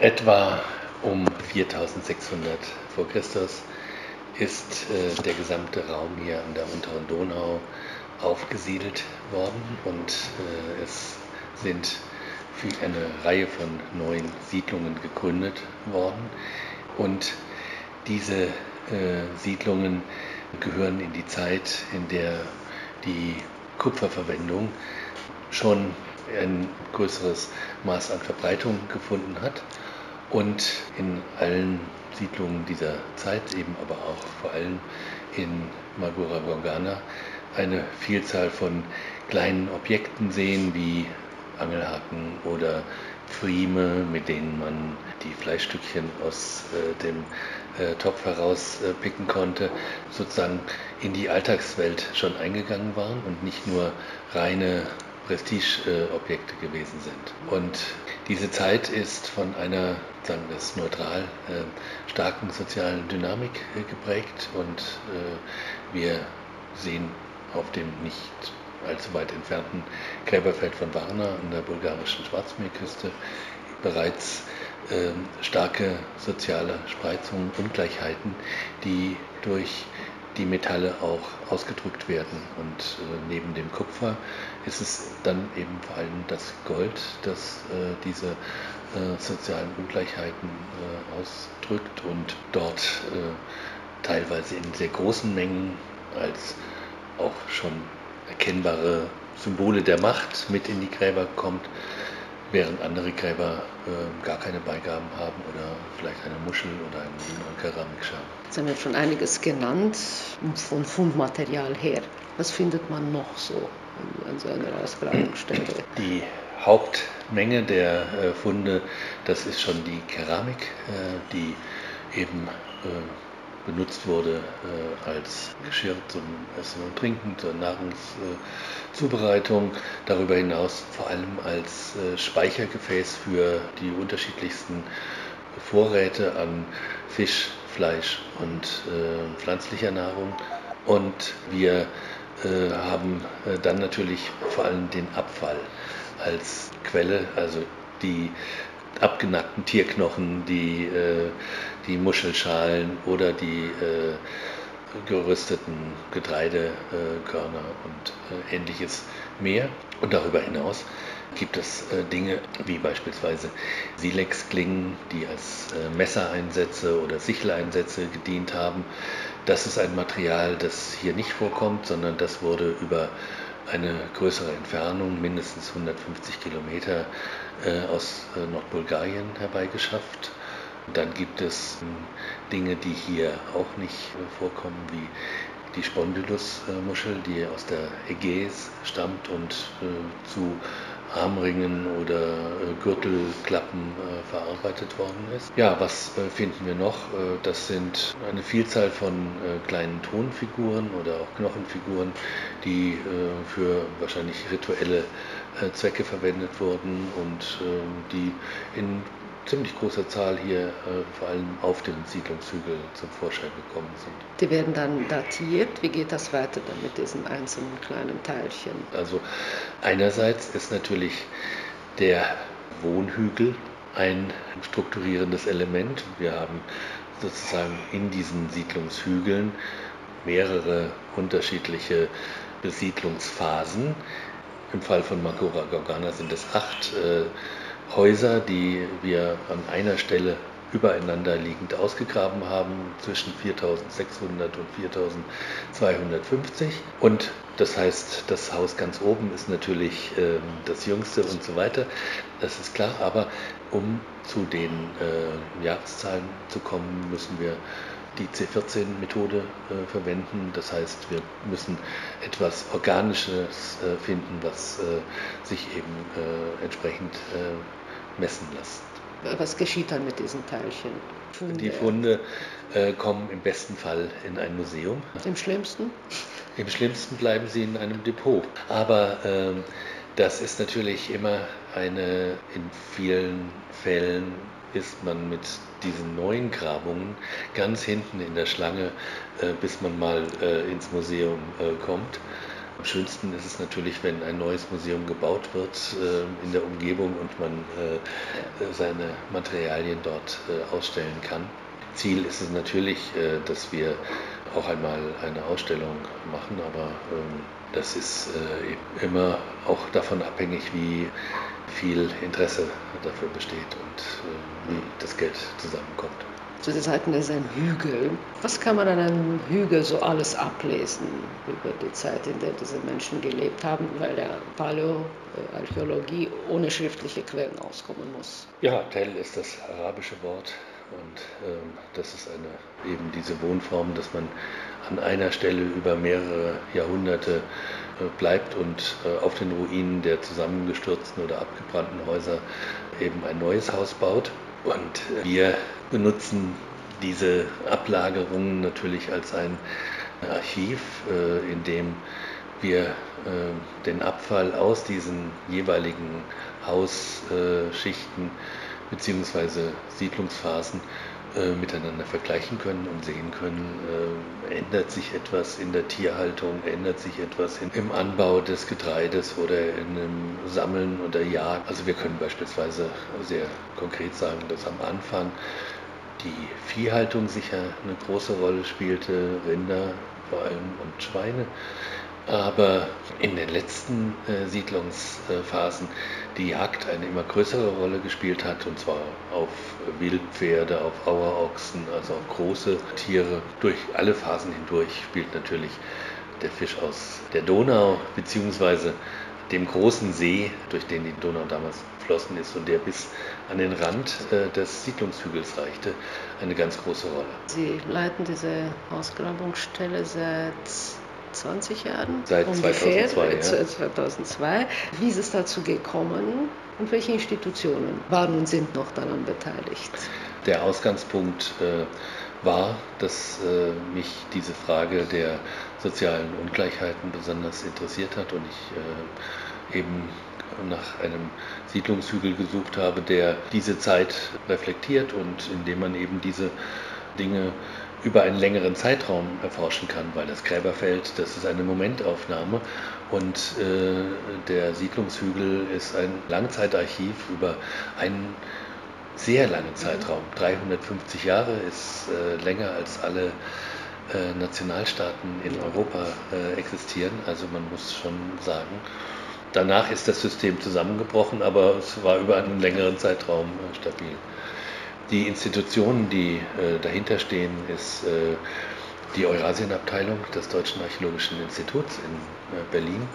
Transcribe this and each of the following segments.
Etwa um 4600 vor Christus ist äh, der gesamte Raum hier an der unteren Donau aufgesiedelt worden und äh, es sind eine Reihe von neuen Siedlungen gegründet worden. Und diese äh, Siedlungen gehören in die Zeit, in der die Kupferverwendung schon ein größeres Maß an Verbreitung gefunden hat und in allen Siedlungen dieser Zeit, eben aber auch vor allem in Magura Gorgana, eine Vielzahl von kleinen Objekten sehen, wie Angelhaken oder Pfrieme, mit denen man die Fleischstückchen aus äh, dem äh, Topf herauspicken äh, konnte, sozusagen in die Alltagswelt schon eingegangen waren und nicht nur reine Prestigeobjekte gewesen sind. Und diese Zeit ist von einer, sagen wir es neutral, äh, starken sozialen Dynamik äh, geprägt und äh, wir sehen auf dem nicht allzu weit entfernten Gräberfeld von Varna an der bulgarischen Schwarzmeerküste bereits starke soziale Spreizungen, Ungleichheiten, die durch die Metalle auch ausgedrückt werden. Und äh, neben dem Kupfer ist es dann eben vor allem das Gold, das äh, diese äh, sozialen Ungleichheiten ausdrückt und dort teilweise in sehr großen Mengen als auch schon erkennbare Symbole der Macht mit in die Gräber kommt, während andere Gräber äh, gar keine Beigaben haben oder vielleicht eine Muschel oder ein Keramikschal. Sie haben ja schon einiges genannt von Fundmaterial her. Was findet man noch so an so einer Ausgrabungsstelle? Die Hauptmenge der äh, Funde, das ist schon die Keramik, äh, die eben äh, benutzt wurde äh, als Geschirr zum Essen und Trinken, zur Nahrungszubereitung. Darüber hinaus vor allem als äh, Speichergefäß für die unterschiedlichsten Vorräte an Fisch, Fleisch und äh, pflanzlicher Nahrung. Und wir äh, haben äh, dann natürlich vor allem den Abfall als Quelle, also die abgenackten Tierknochen, die, äh, die Muschelschalen oder die äh, gerüsteten Getreidekörner und äh, ähnliches mehr. Und darüber hinaus gibt es äh, Dinge wie beispielsweise Silexklingen, die als äh, Messereinsätze oder Sicheleinsätze gedient haben. Das ist ein Material, das hier nicht vorkommt, sondern das wurde über eine größere Entfernung, mindestens 150 Kilometer, äh, aus äh, Nordbulgarien herbeigeschafft. Dann gibt es ähm, Dinge, die hier auch nicht äh, vorkommen, wie die Spondylus-Muschel, die aus der Ägäis stammt und zu Armringen oder äh, Gürtelklappen äh, verarbeitet worden ist. Ja, was äh, finden wir noch? das sind eine Vielzahl von kleinen Tonfiguren oder auch Knochenfiguren, die für wahrscheinlich rituelle Zwecke verwendet wurden und die in ziemlich großer Zahl hier äh, vor allem auf dem Siedlungshügel zum Vorschein gekommen sind. Die werden dann datiert. Wie geht das weiter dann mit diesen einzelnen kleinen Teilchen? Also einerseits ist natürlich der Wohnhügel ein strukturierendes Element. Wir haben sozusagen in diesen Siedlungshügeln mehrere unterschiedliche Besiedlungsphasen. Im Fall von Magura Gorgana sind es acht äh, Häuser, die wir an einer Stelle übereinander liegend ausgegraben haben, zwischen 4600 und 4250. Und das heißt, das Haus ganz oben ist natürlich äh, das jüngste und so weiter. Das ist klar, aber um zu den äh, Jahreszahlen zu kommen, müssen wir die C14-Methode äh, verwenden. Das heißt, wir müssen etwas Organisches äh, finden, was äh, sich eben äh, entsprechend messen lässt. Was geschieht dann mit diesen Teilchen? Funde. Die Funde äh, kommen im besten Fall in ein Museum. Im schlimmsten? Im schlimmsten bleiben sie in einem Depot. Aber ähm, das ist natürlich immer eine, in vielen Fällen ist man mit diesen neuen Grabungen ganz hinten in der Schlange, äh, bis man mal äh, ins Museum äh, kommt. Am schönsten ist es natürlich, wenn ein neues Museum gebaut wird äh, in der Umgebung und man äh, seine Materialien dort äh, ausstellen kann. Ziel ist es natürlich, äh, dass wir auch einmal eine Ausstellung machen, aber ähm, das ist äh, immer auch davon abhängig, wie viel Interesse dafür besteht und äh, wie das Geld zusammenkommt. Zu den Seiten ist ein Hügel. Was kann man an einem Hügel so alles ablesen über die Zeit, in der diese Menschen gelebt haben, weil der Paläoarchäologie ohne schriftliche Quellen auskommen muss? Ja, Tell ist das arabische Wort und ähm, das ist eine, eben diese Wohnform, dass man an einer Stelle über mehrere Jahrhunderte äh, bleibt und äh, auf den Ruinen der zusammengestürzten oder abgebrannten Häuser eben ein neues Haus baut. Und wir benutzen diese Ablagerungen natürlich als ein Archiv, äh, in dem wir äh, den Abfall aus diesen jeweiligen Hausschichten bzw. Siedlungsphasen äh, miteinander vergleichen können und sehen können, äh, ändert sich etwas in der Tierhaltung, ändert sich etwas im Anbau des Getreides oder in dem Sammeln oder Jagd. Also wir können beispielsweise sehr konkret sagen, dass am Anfang die Viehhaltung sicher eine große Rolle spielte, Rinder vor allem und Schweine. Aber in den letzten äh, Siedlungsphasen die Jagd eine immer größere Rolle gespielt hat, und zwar auf Wildpferde, auf Auerochsen, also auf große Tiere. Durch alle Phasen hindurch spielt natürlich der Fisch aus der Donau beziehungsweise dem großen See, durch den die Donau damals geflossen ist und der bis an den Rand äh, des Siedlungshügels reichte, eine ganz große Rolle. Sie leiten diese Ausgrabungsstelle seit 20 Jahren. Seit ungefähr, 2002. Ja. 2002. Wie ist es dazu gekommen und welche Institutionen waren und sind noch daran beteiligt? Der Ausgangspunkt äh, war, dass äh, mich diese Frage der sozialen Ungleichheiten besonders interessiert hat und ich äh, eben nach einem Siedlungshügel gesucht habe, der diese Zeit reflektiert und in dem man eben diese Dinge über einen längeren Zeitraum erforschen kann, weil das Gräberfeld, das ist eine Momentaufnahme und äh, der Siedlungshügel ist ein Langzeitarchiv über einen sehr langen Zeitraum. 350 Jahre ist äh, länger als alle äh, Nationalstaaten in Europa äh, existieren. Also man muss schon sagen, danach ist das System zusammengebrochen, aber es war über einen längeren Zeitraum äh, stabil. Die Institutionen, die äh, dahinter stehen, ist äh, die Eurasienabteilung des Deutschen Archäologischen Instituts in äh, Berlin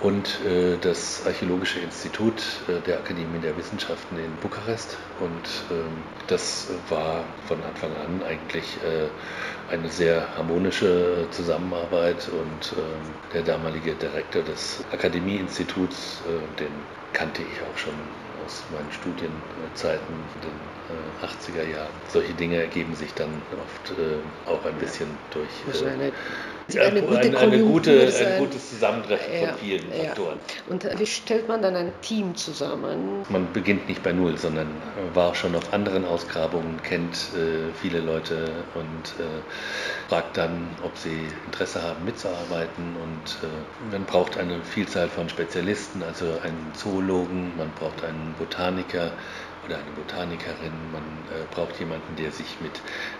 und äh, das Archäologische Institut äh, der Akademie der Wissenschaften in Bukarest. Und ähm, das war von Anfang an eigentlich äh, eine sehr harmonische Zusammenarbeit. Und ähm, der damalige Direktor des Akademieinstituts, den kannte ich auch schon aus meinen Studienzeiten den 80er Jahren. Solche Dinge ergeben sich dann oft auch ein bisschen durch eine, gute eine, eine gute, ein gutes Zusammentreffen ja, von vielen ja. Faktoren. Und wie stellt man dann ein Team zusammen? Man beginnt nicht bei Null, sondern war schon auf anderen Ausgrabungen, kennt äh, viele Leute und äh, fragt dann, ob sie Interesse haben mitzuarbeiten. Und äh, man braucht eine Vielzahl von Spezialisten, also einen Zoologen, man braucht einen Botaniker, oder eine Botanikerin, man äh, braucht jemanden, der sich mit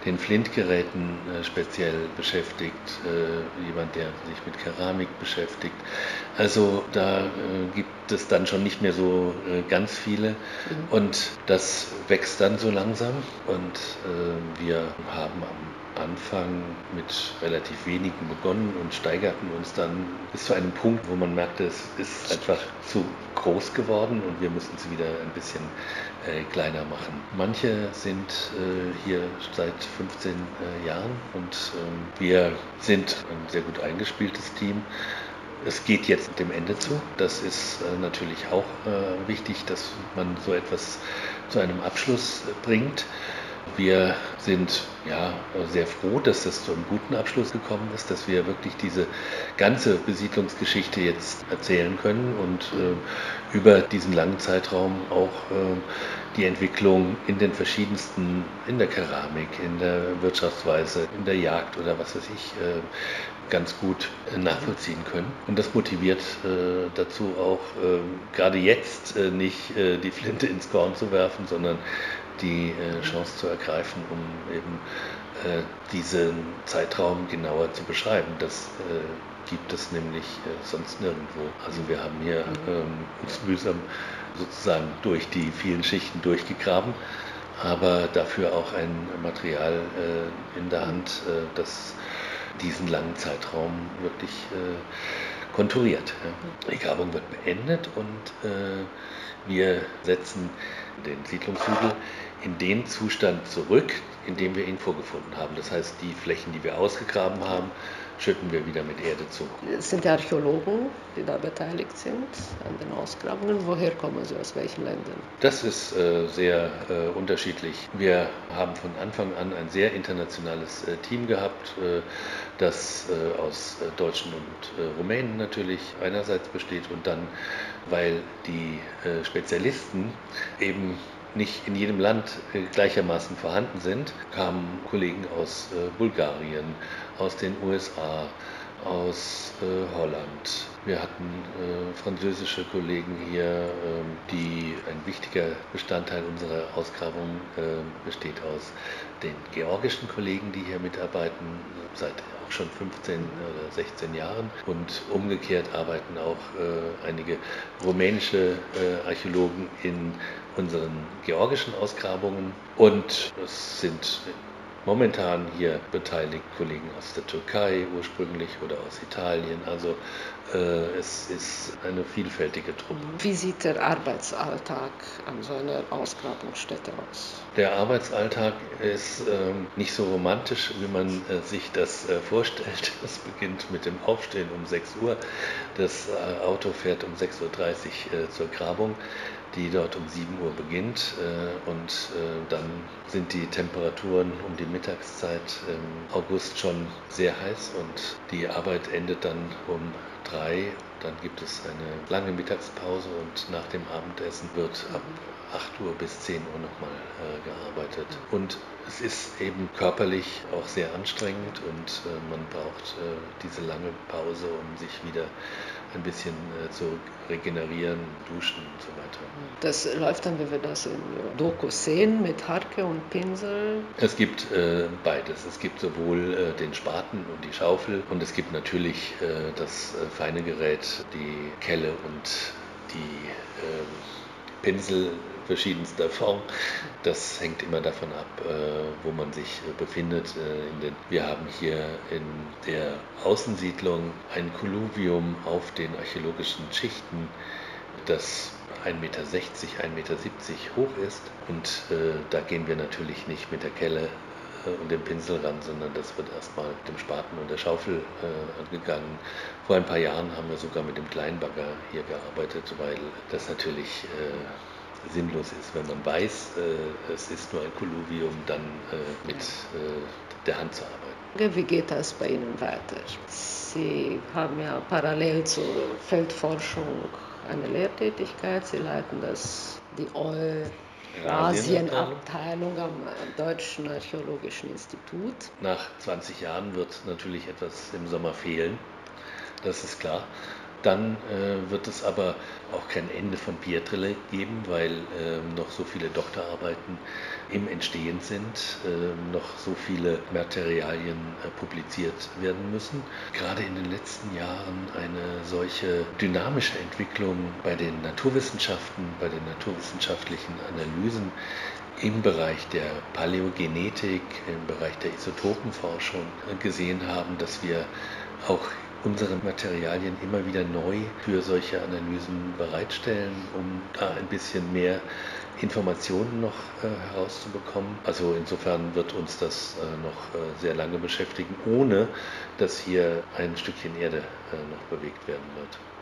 den Flintgeräten äh, speziell beschäftigt, äh, jemand, der sich mit Keramik beschäftigt. Also da äh, gibt es dann schon nicht mehr so äh, ganz viele mhm. und das wächst dann so langsam und äh, wir haben am Anfang mit relativ wenigen begonnen und steigerten uns dann bis zu einem Punkt, wo man merkte, es ist einfach zu groß geworden und wir müssen es wieder ein bisschen äh, kleiner machen. Manche sind äh, hier seit 15 äh, Jahren und ähm, wir sind ein sehr gut eingespieltes Team. Es geht jetzt dem Ende zu. Das ist äh, natürlich auch äh, wichtig, dass man so etwas zu einem Abschluss bringt. Wir sind ja sehr froh, dass das zu einem guten Abschluss gekommen ist, dass wir wirklich diese ganze Besiedlungsgeschichte jetzt erzählen können und äh, über diesen langen Zeitraum auch äh, die Entwicklung in den verschiedensten, in der Keramik, in der Wirtschaftsweise, in der Jagd oder was weiß ich, äh, ganz gut nachvollziehen können. Und das motiviert äh, dazu auch, äh, gerade jetzt äh, nicht äh, die Flinte ins Korn zu werfen, sondern die äh, Chance zu ergreifen, um eben äh, diesen Zeitraum genauer zu beschreiben. Das gibt es nämlich sonst nirgendwo. Also wir haben hier ähm, uns mühsam sozusagen durch die vielen Schichten durchgegraben aber dafür auch ein Material äh, in der Hand, äh, das diesen langen Zeitraum wirklich äh, konturiert. Ja. Die Grabung wird beendet und äh, wir setzen den Siedlungshügel in den Zustand zurück, in dem wir ihn vorgefunden haben. Das heißt, die Flächen, die wir ausgegraben haben, schütten wir wieder mit Erde zu. Es sind Archäologen, die da beteiligt sind an den Ausgrabungen. Woher kommen sie, aus welchen Ländern? Das ist äh, sehr äh, unterschiedlich. Wir haben von Anfang an ein sehr internationales äh, Team gehabt, äh, das äh, aus äh, Deutschen und Rumänen natürlich einerseits besteht und dann, weil die Spezialisten eben nicht in jedem Land gleichermaßen vorhanden sind, kamen Kollegen aus Bulgarien, aus den USA, aus äh, Holland. Wir hatten äh, französische Kollegen hier, äh, die ein wichtiger Bestandteil unserer Ausgrabung äh, besteht aus den georgischen Kollegen, die hier mitarbeiten, seit auch schon 15 oder 16 Jahren. Und umgekehrt arbeiten auch äh, einige rumänische äh, Archäologen in unseren georgischen Ausgrabungen. Und es sind momentan hier beteiligt Kollegen aus der Türkei ursprünglich oder aus Italien. Also äh, es ist eine vielfältige Truppe. Wie sieht der Arbeitsalltag an so einer Ausgrabungsstätte aus? Der Arbeitsalltag ist äh, nicht so romantisch, wie man äh, sich das äh, vorstellt. Es beginnt mit dem Aufstehen um 6 Uhr. Das äh, Auto fährt um 6.30 Uhr äh, zur Grabung die dort um 7 Uhr beginnt. Äh, und äh, dann sind die Temperaturen um die Mittagszeit im August schon sehr heiß und die Arbeit endet dann um 3. Dann gibt es eine lange Mittagspause und nach dem Abendessen wird ab 8 Uhr bis 10 Uhr nochmal äh, gearbeitet. Und es ist eben körperlich auch sehr anstrengend und äh, man braucht äh, diese lange Pause, um sich wieder ein bisschen äh, zu regenerieren, duschen und so weiter. Das läuft dann, wie wir das in Dokus sehen, mit Harke und Pinsel? Es gibt beides. Es gibt sowohl den Spaten und die Schaufel und es gibt natürlich das feine Gerät, die Kelle und die Pinsel verschiedenster Form. Das hängt immer davon ab, äh, wo man sich äh, befindet. Äh, wir haben hier in der Außensiedlung ein Kolluvium auf den archäologischen Schichten, das 1,60 Meter, 1,70 Meter hoch ist. Und da gehen wir natürlich nicht mit der Kelle und dem Pinsel ran, sondern das wird erstmal mit dem Spaten und der Schaufel äh, angegangen. Vor ein paar Jahren haben wir sogar mit dem Kleinbagger hier gearbeitet, weil das natürlich äh, sinnlos ist, wenn man weiß, äh, es ist nur ein Kolluvium, dann äh, mit äh, der Hand zu arbeiten. Wie geht das bei Ihnen weiter? Sie haben ja parallel zur Feldforschung eine Lehrtätigkeit, Sie leiten das, die OE Asienabteilung am Deutschen Archäologischen Institut. Nach 20 Jahren wird natürlich etwas im Sommer fehlen, das ist klar. Dann äh, wird es aber auch kein Ende von Pietrele geben, weil äh, noch so viele Doktorarbeiten im Entstehen sind, äh, noch so viele Materialien äh, publiziert werden müssen. Gerade in den letzten Jahren eine solche dynamische Entwicklung bei den Naturwissenschaften, bei den naturwissenschaftlichen Analysen im Bereich der Paläogenetik, im Bereich der Isotopenforschung äh, gesehen haben, dass wir auch unsere Materialien immer wieder neu für solche Analysen bereitstellen, um da ein bisschen mehr Informationen noch äh, herauszubekommen. Also insofern wird uns das äh, noch äh, sehr lange beschäftigen, ohne dass hier ein Stückchen Erde äh, noch bewegt werden wird.